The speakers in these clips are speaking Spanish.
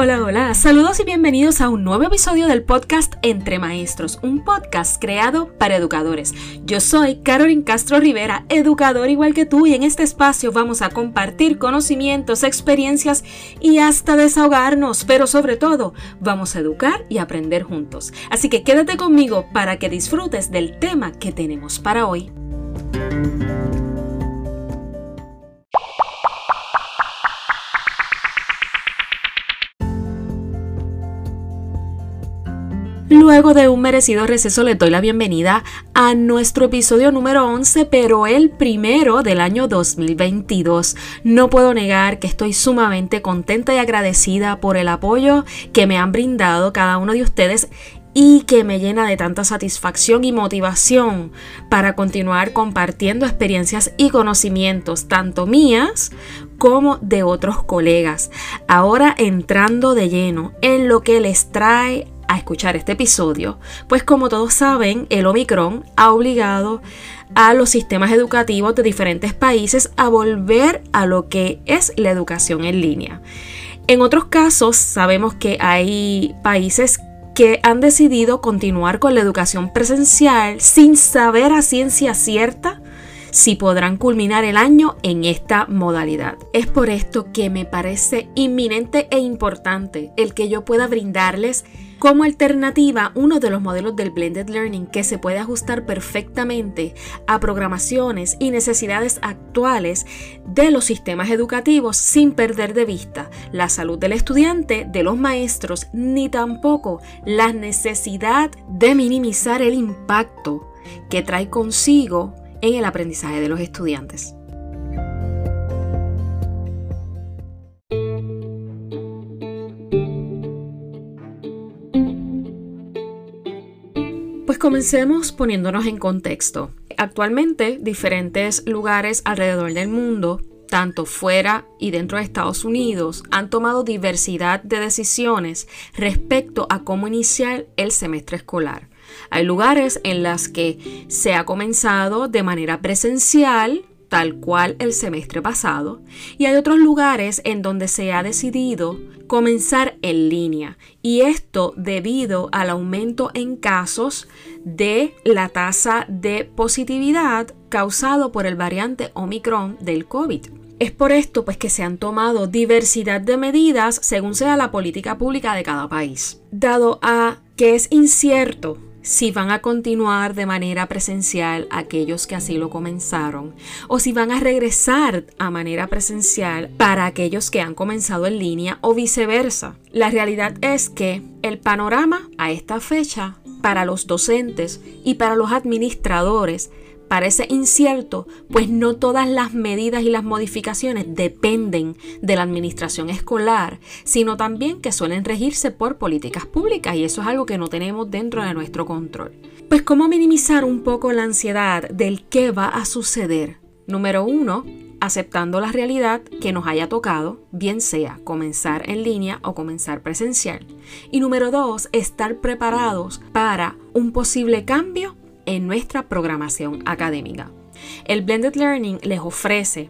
Hola, hola, saludos y bienvenidos a un nuevo episodio del podcast Entre Maestros, un podcast creado para educadores. Yo soy Carolyn Castro Rivera, educador igual que tú, y en este espacio vamos a compartir conocimientos, experiencias y hasta desahogarnos, pero sobre todo vamos a educar y aprender juntos. Así que quédate conmigo para que disfrutes del tema que tenemos para hoy. Luego de un merecido receso les doy la bienvenida a nuestro episodio número 11, pero el primero del año 2022. No puedo negar que estoy sumamente contenta y agradecida por el apoyo que me han brindado cada uno de ustedes y que me llena de tanta satisfacción y motivación para continuar compartiendo experiencias y conocimientos, tanto mías como de otros colegas. Ahora entrando de lleno en lo que les trae a escuchar este episodio, pues como todos saben, el Omicron ha obligado a los sistemas educativos de diferentes países a volver a lo que es la educación en línea. En otros casos, sabemos que hay países que han decidido continuar con la educación presencial sin saber a ciencia cierta si podrán culminar el año en esta modalidad. Es por esto que me parece inminente e importante el que yo pueda brindarles como alternativa uno de los modelos del blended learning que se puede ajustar perfectamente a programaciones y necesidades actuales de los sistemas educativos sin perder de vista la salud del estudiante, de los maestros, ni tampoco la necesidad de minimizar el impacto que trae consigo en el aprendizaje de los estudiantes. Pues comencemos poniéndonos en contexto. Actualmente, diferentes lugares alrededor del mundo, tanto fuera y dentro de Estados Unidos, han tomado diversidad de decisiones respecto a cómo iniciar el semestre escolar. Hay lugares en los que se ha comenzado de manera presencial, tal cual el semestre pasado, y hay otros lugares en donde se ha decidido comenzar en línea, y esto debido al aumento en casos de la tasa de positividad causado por el variante Omicron del COVID. Es por esto pues que se han tomado diversidad de medidas según sea la política pública de cada país. Dado a que es incierto si van a continuar de manera presencial aquellos que así lo comenzaron o si van a regresar a manera presencial para aquellos que han comenzado en línea o viceversa. La realidad es que el panorama a esta fecha para los docentes y para los administradores parece incierto, pues no todas las medidas y las modificaciones dependen de la administración escolar, sino también que suelen regirse por políticas públicas y eso es algo que no tenemos dentro de nuestro control. Pues cómo minimizar un poco la ansiedad del qué va a suceder. Número uno, aceptando la realidad que nos haya tocado, bien sea comenzar en línea o comenzar presencial. Y número dos, estar preparados para un posible cambio en nuestra programación académica. El Blended Learning les ofrece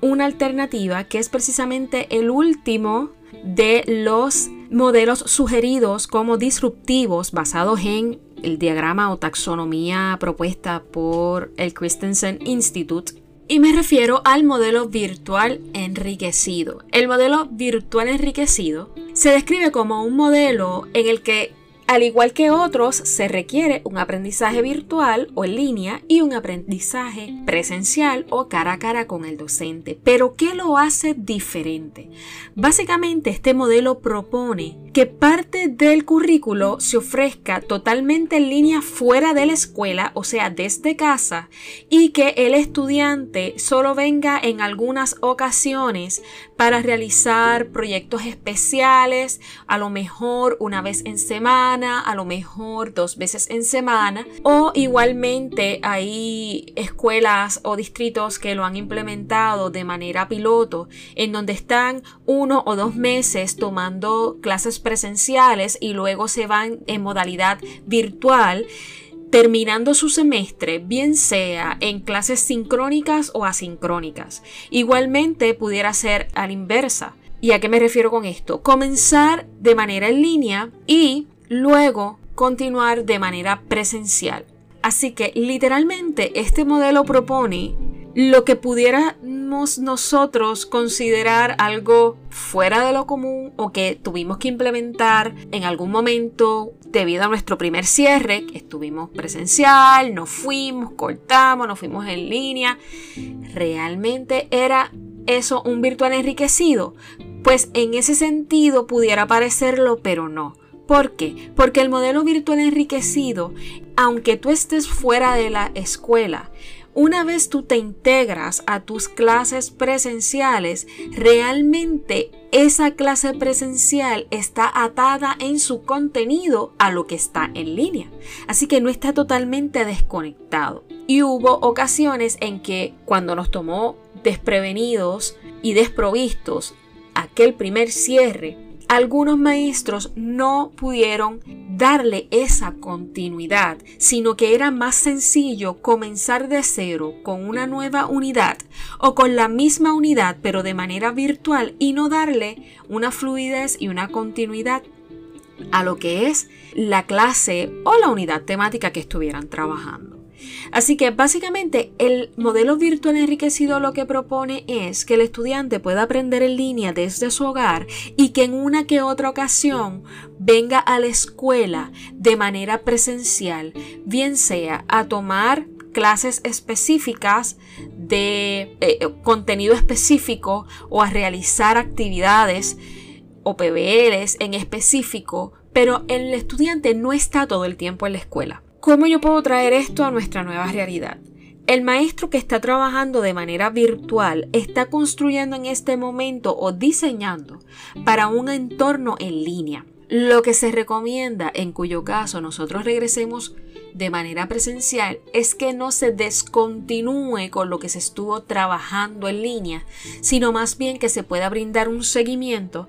una alternativa que es precisamente el último de los modelos sugeridos como disruptivos basados en el diagrama o taxonomía propuesta por el Christensen Institute. Y me refiero al modelo virtual enriquecido. El modelo virtual enriquecido se describe como un modelo en el que al igual que otros, se requiere un aprendizaje virtual o en línea y un aprendizaje presencial o cara a cara con el docente. Pero ¿qué lo hace diferente? Básicamente este modelo propone que parte del currículo se ofrezca totalmente en línea fuera de la escuela, o sea, desde casa, y que el estudiante solo venga en algunas ocasiones para realizar proyectos especiales, a lo mejor una vez en semana, a lo mejor dos veces en semana, o igualmente hay escuelas o distritos que lo han implementado de manera piloto, en donde están uno o dos meses tomando clases presenciales y luego se van en modalidad virtual terminando su semestre, bien sea en clases sincrónicas o asincrónicas. Igualmente pudiera ser a la inversa. ¿Y a qué me refiero con esto? Comenzar de manera en línea y luego continuar de manera presencial. Así que literalmente este modelo propone lo que nosotros considerar algo fuera de lo común o que tuvimos que implementar en algún momento debido a nuestro primer cierre, que estuvimos presencial, nos fuimos, cortamos, nos fuimos en línea. ¿Realmente era eso un virtual enriquecido? Pues en ese sentido pudiera parecerlo, pero no. ¿Por qué? Porque el modelo virtual enriquecido, aunque tú estés fuera de la escuela, una vez tú te integras a tus clases presenciales, realmente esa clase presencial está atada en su contenido a lo que está en línea. Así que no está totalmente desconectado. Y hubo ocasiones en que cuando nos tomó desprevenidos y desprovistos aquel primer cierre, algunos maestros no pudieron darle esa continuidad, sino que era más sencillo comenzar de cero con una nueva unidad o con la misma unidad pero de manera virtual y no darle una fluidez y una continuidad a lo que es la clase o la unidad temática que estuvieran trabajando. Así que básicamente el modelo virtual enriquecido lo que propone es que el estudiante pueda aprender en línea desde su hogar y que en una que otra ocasión venga a la escuela de manera presencial, bien sea a tomar clases específicas de eh, contenido específico o a realizar actividades o PBLs en específico, pero el estudiante no está todo el tiempo en la escuela. ¿Cómo yo puedo traer esto a nuestra nueva realidad? El maestro que está trabajando de manera virtual está construyendo en este momento o diseñando para un entorno en línea. Lo que se recomienda, en cuyo caso nosotros regresemos de manera presencial es que no se descontinúe con lo que se estuvo trabajando en línea, sino más bien que se pueda brindar un seguimiento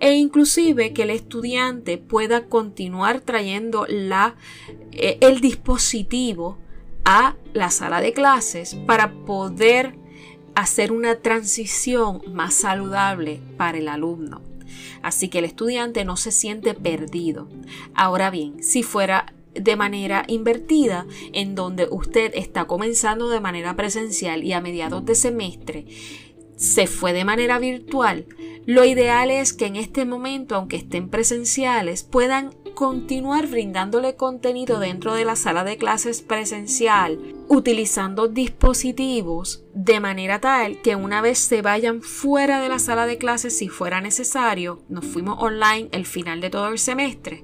e inclusive que el estudiante pueda continuar trayendo la, eh, el dispositivo a la sala de clases para poder hacer una transición más saludable para el alumno. Así que el estudiante no se siente perdido. Ahora bien, si fuera de manera invertida, en donde usted está comenzando de manera presencial y a mediados de semestre se fue de manera virtual, lo ideal es que en este momento, aunque estén presenciales, puedan continuar brindándole contenido dentro de la sala de clases presencial, utilizando dispositivos de manera tal que una vez se vayan fuera de la sala de clases, si fuera necesario, nos fuimos online el final de todo el semestre,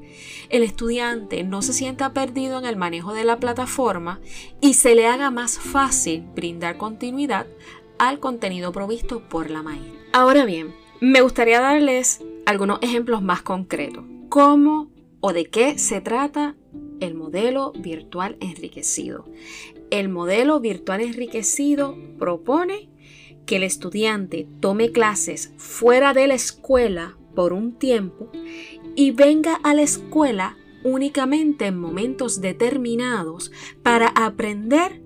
el estudiante no se sienta perdido en el manejo de la plataforma y se le haga más fácil brindar continuidad al contenido provisto por la maestra. Ahora bien, me gustaría darles algunos ejemplos más concretos. ¿Cómo o de qué se trata el modelo virtual enriquecido? El modelo virtual enriquecido propone que el estudiante tome clases fuera de la escuela por un tiempo y venga a la escuela únicamente en momentos determinados para aprender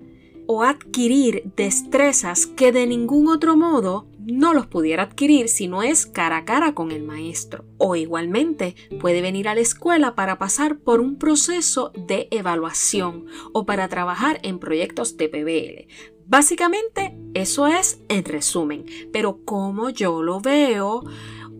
o adquirir destrezas que de ningún otro modo no los pudiera adquirir si no es cara a cara con el maestro. O igualmente puede venir a la escuela para pasar por un proceso de evaluación o para trabajar en proyectos de PBL. Básicamente eso es en resumen, pero como yo lo veo,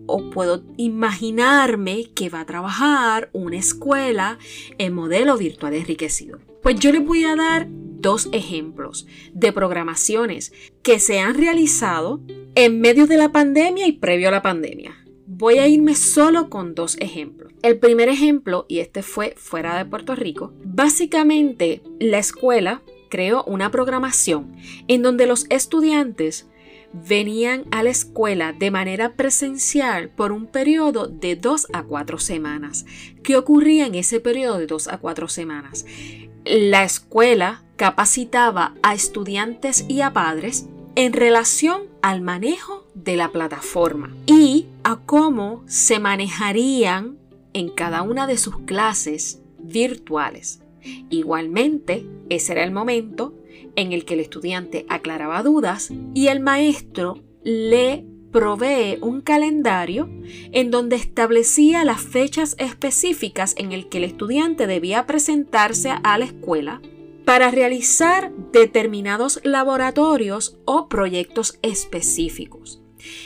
o puedo imaginarme que va a trabajar una escuela en modelo virtual enriquecido. Pues yo les voy a dar dos ejemplos de programaciones que se han realizado en medio de la pandemia y previo a la pandemia. Voy a irme solo con dos ejemplos. El primer ejemplo, y este fue fuera de Puerto Rico, básicamente la escuela creó una programación en donde los estudiantes venían a la escuela de manera presencial por un periodo de dos a cuatro semanas. ¿Qué ocurría en ese periodo de dos a cuatro semanas? La escuela capacitaba a estudiantes y a padres en relación al manejo de la plataforma y a cómo se manejarían en cada una de sus clases virtuales. Igualmente, ese era el momento en el que el estudiante aclaraba dudas y el maestro le provee un calendario en donde establecía las fechas específicas en el que el estudiante debía presentarse a la escuela para realizar determinados laboratorios o proyectos específicos.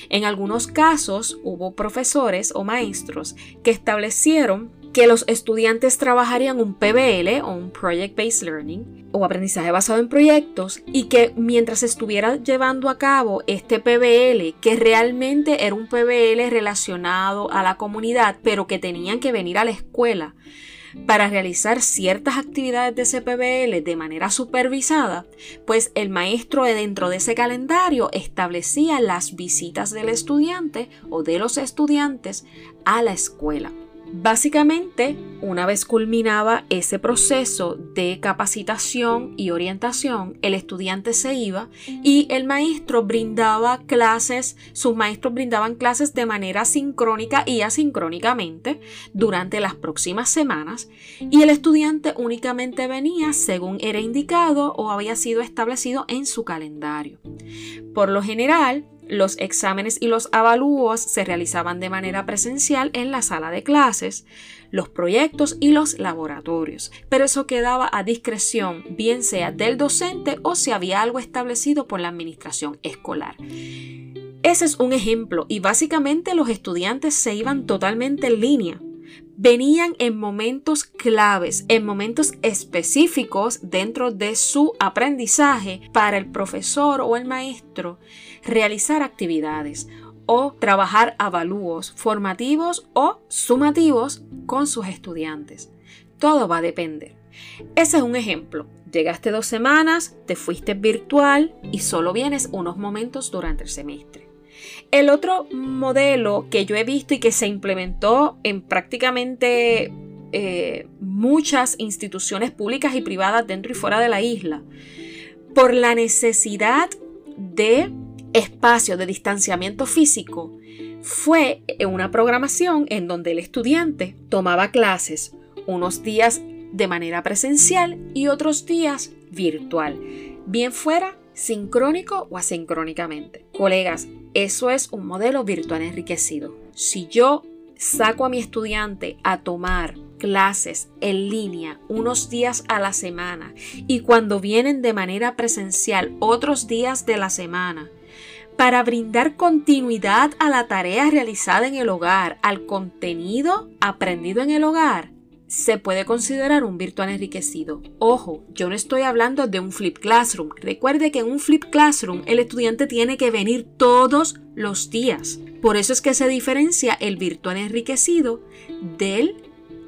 En algunos casos hubo profesores o maestros que establecieron que los estudiantes trabajarían un PBL o un Project Based Learning o aprendizaje basado en proyectos y que mientras estuviera llevando a cabo este PBL, que realmente era un PBL relacionado a la comunidad, pero que tenían que venir a la escuela para realizar ciertas actividades de ese PBL de manera supervisada, pues el maestro dentro de ese calendario establecía las visitas del estudiante o de los estudiantes a la escuela. Básicamente, una vez culminaba ese proceso de capacitación y orientación, el estudiante se iba y el maestro brindaba clases, sus maestros brindaban clases de manera sincrónica y asincrónicamente durante las próximas semanas y el estudiante únicamente venía según era indicado o había sido establecido en su calendario. Por lo general, los exámenes y los avalúos se realizaban de manera presencial en la sala de clases, los proyectos y los laboratorios, pero eso quedaba a discreción, bien sea del docente o si había algo establecido por la administración escolar. Ese es un ejemplo y básicamente los estudiantes se iban totalmente en línea. Venían en momentos claves, en momentos específicos dentro de su aprendizaje para el profesor o el maestro realizar actividades o trabajar avalúos formativos o sumativos con sus estudiantes. Todo va a depender. Ese es un ejemplo. Llegaste dos semanas, te fuiste virtual y solo vienes unos momentos durante el semestre. El otro modelo que yo he visto y que se implementó en prácticamente eh, muchas instituciones públicas y privadas dentro y fuera de la isla, por la necesidad de espacio de distanciamiento físico, fue una programación en donde el estudiante tomaba clases unos días de manera presencial y otros días virtual, bien fuera sincrónico o asincrónicamente. Colegas, eso es un modelo virtual enriquecido. Si yo saco a mi estudiante a tomar clases en línea unos días a la semana y cuando vienen de manera presencial otros días de la semana, para brindar continuidad a la tarea realizada en el hogar, al contenido aprendido en el hogar, se puede considerar un virtual enriquecido. Ojo, yo no estoy hablando de un flip classroom. Recuerde que en un flip classroom el estudiante tiene que venir todos los días. Por eso es que se diferencia el virtual enriquecido del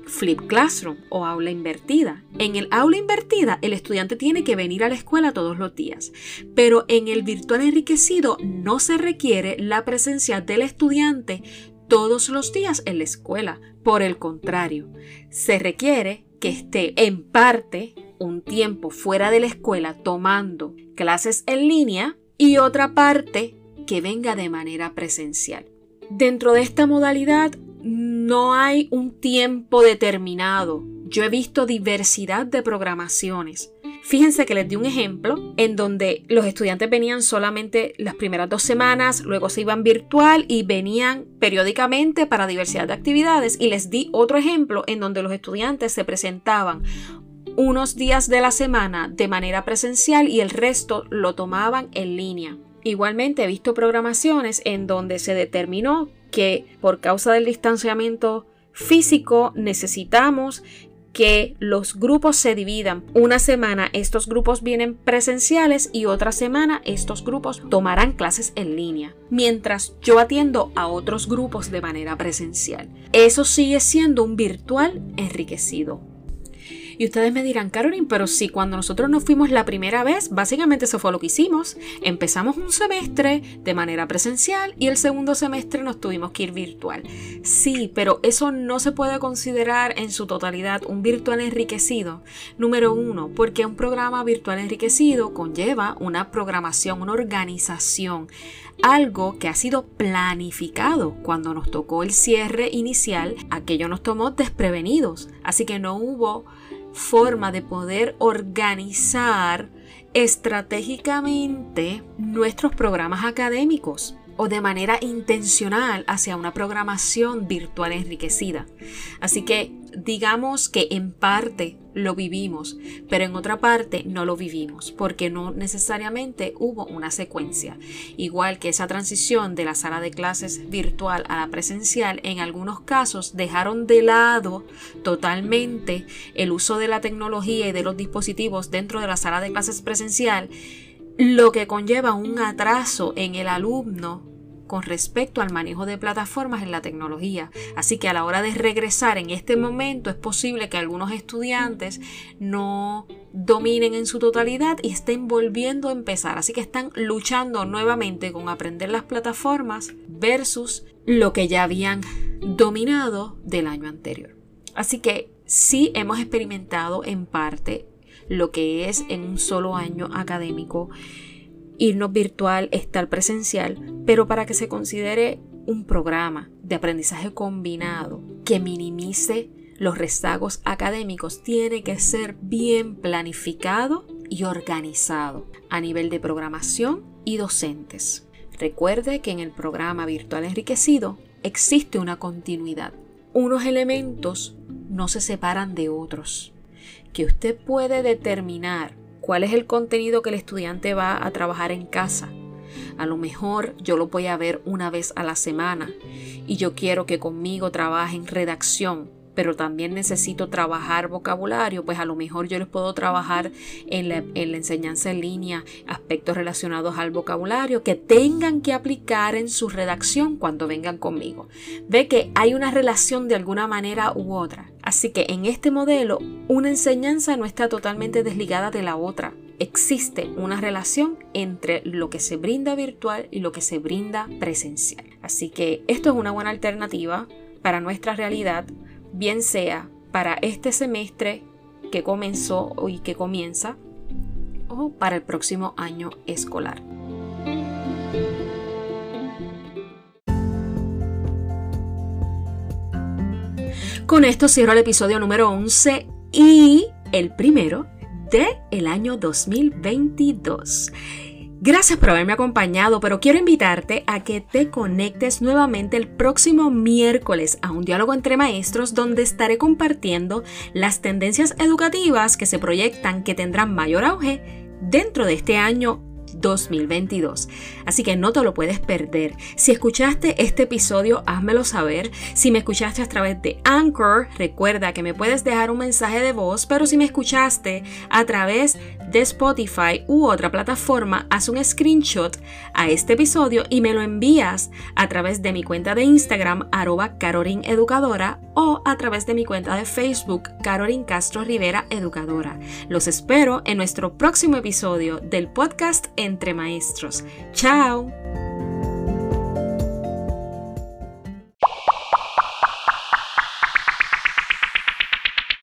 flip classroom o aula invertida. En el aula invertida el estudiante tiene que venir a la escuela todos los días, pero en el virtual enriquecido no se requiere la presencia del estudiante todos los días en la escuela. Por el contrario, se requiere que esté en parte un tiempo fuera de la escuela tomando clases en línea y otra parte que venga de manera presencial. Dentro de esta modalidad no hay un tiempo determinado. Yo he visto diversidad de programaciones. Fíjense que les di un ejemplo en donde los estudiantes venían solamente las primeras dos semanas, luego se iban virtual y venían periódicamente para diversidad de actividades. Y les di otro ejemplo en donde los estudiantes se presentaban unos días de la semana de manera presencial y el resto lo tomaban en línea. Igualmente he visto programaciones en donde se determinó que por causa del distanciamiento físico necesitamos que los grupos se dividan. Una semana estos grupos vienen presenciales y otra semana estos grupos tomarán clases en línea, mientras yo atiendo a otros grupos de manera presencial. Eso sigue siendo un virtual enriquecido. Y ustedes me dirán, Caroline, pero si cuando nosotros nos fuimos la primera vez, básicamente eso fue lo que hicimos. Empezamos un semestre de manera presencial y el segundo semestre nos tuvimos que ir virtual. Sí, pero eso no se puede considerar en su totalidad un virtual enriquecido. Número uno, porque un programa virtual enriquecido conlleva una programación, una organización algo que ha sido planificado cuando nos tocó el cierre inicial, aquello nos tomó desprevenidos, así que no hubo forma de poder organizar estratégicamente nuestros programas académicos. O de manera intencional hacia una programación virtual enriquecida. Así que digamos que en parte lo vivimos, pero en otra parte no lo vivimos, porque no necesariamente hubo una secuencia. Igual que esa transición de la sala de clases virtual a la presencial, en algunos casos dejaron de lado totalmente el uso de la tecnología y de los dispositivos dentro de la sala de clases presencial lo que conlleva un atraso en el alumno con respecto al manejo de plataformas en la tecnología. Así que a la hora de regresar en este momento es posible que algunos estudiantes no dominen en su totalidad y estén volviendo a empezar. Así que están luchando nuevamente con aprender las plataformas versus lo que ya habían dominado del año anterior. Así que sí hemos experimentado en parte lo que es en un solo año académico irnos virtual, estar presencial, pero para que se considere un programa de aprendizaje combinado que minimice los rezagos académicos, tiene que ser bien planificado y organizado a nivel de programación y docentes. Recuerde que en el programa virtual enriquecido existe una continuidad. Unos elementos no se separan de otros que usted puede determinar cuál es el contenido que el estudiante va a trabajar en casa. A lo mejor yo lo voy a ver una vez a la semana y yo quiero que conmigo trabaje en redacción pero también necesito trabajar vocabulario, pues a lo mejor yo les puedo trabajar en la, enseñanza en línea aspectos relacionados al vocabulario que tengan que aplicar en su redacción cuando vengan conmigo. Ve que hay una relación de alguna manera u otra. Así que en este modelo, una enseñanza no está totalmente desligada de la otra. Existe una relación entre lo que se brinda virtual y lo que se brinda presencial. Así que esto es una buena alternativa para nuestra realidad bien sea para este semestre que comenzó y que comienza o para el próximo año escolar. Con esto cierro el episodio número 11 y el primero de el año 2022. Gracias por haberme acompañado, pero quiero invitarte a que te conectes nuevamente el próximo miércoles a un diálogo entre maestros donde estaré compartiendo las tendencias educativas que se proyectan que tendrán mayor auge dentro de este año 2022. Así que no te lo puedes perder. Si escuchaste este episodio, házmelo saber. Si me escuchaste a través de Anchor, recuerda que me puedes dejar un mensaje de voz, pero si me escuchaste a través de Spotify u otra plataforma, haz un screenshot a este episodio y me lo envías a través de mi cuenta de Instagram, arroba Carorin Educadora, o a través de mi cuenta de Facebook, Carorin Castro Rivera Educadora. Los espero en nuestro próximo episodio del podcast Entre Maestros. ¡Chao! Ciao!